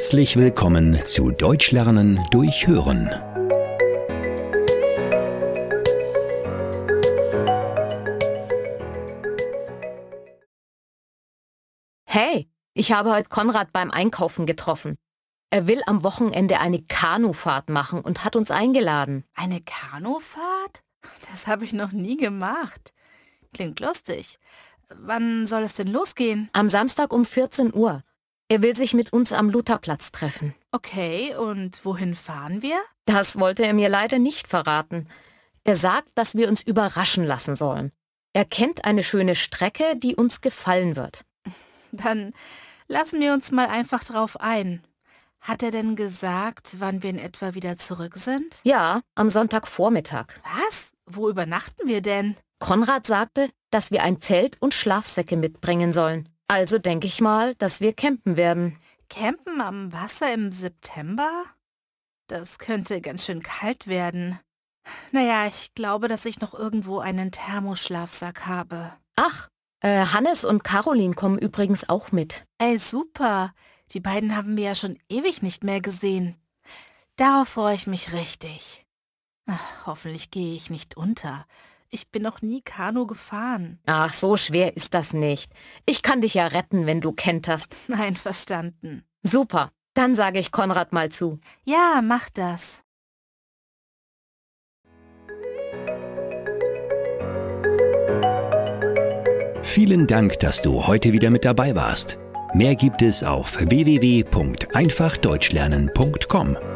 Herzlich willkommen zu Deutsch lernen durch Hören. Hey, ich habe heute Konrad beim Einkaufen getroffen. Er will am Wochenende eine Kanufahrt machen und hat uns eingeladen. Eine Kanufahrt? Das habe ich noch nie gemacht. Klingt lustig. Wann soll es denn losgehen? Am Samstag um 14 Uhr. Er will sich mit uns am Lutherplatz treffen. Okay, und wohin fahren wir? Das wollte er mir leider nicht verraten. Er sagt, dass wir uns überraschen lassen sollen. Er kennt eine schöne Strecke, die uns gefallen wird. Dann lassen wir uns mal einfach drauf ein. Hat er denn gesagt, wann wir in etwa wieder zurück sind? Ja, am Sonntagvormittag. Was? Wo übernachten wir denn? Konrad sagte, dass wir ein Zelt und Schlafsäcke mitbringen sollen. Also denke ich mal, dass wir campen werden. Campen am Wasser im September? Das könnte ganz schön kalt werden. Naja, ich glaube, dass ich noch irgendwo einen Thermoschlafsack habe. Ach, äh, Hannes und Caroline kommen übrigens auch mit. Ey, super. Die beiden haben wir ja schon ewig nicht mehr gesehen. Darauf freue ich mich richtig. Ach, hoffentlich gehe ich nicht unter. Ich bin noch nie Kanu gefahren. Ach, so schwer ist das nicht. Ich kann dich ja retten, wenn du kenterst. Nein, verstanden. Super. Dann sage ich Konrad mal zu. Ja, mach das. Vielen Dank, dass du heute wieder mit dabei warst. Mehr gibt es auf www.einfachdeutschlernen.com.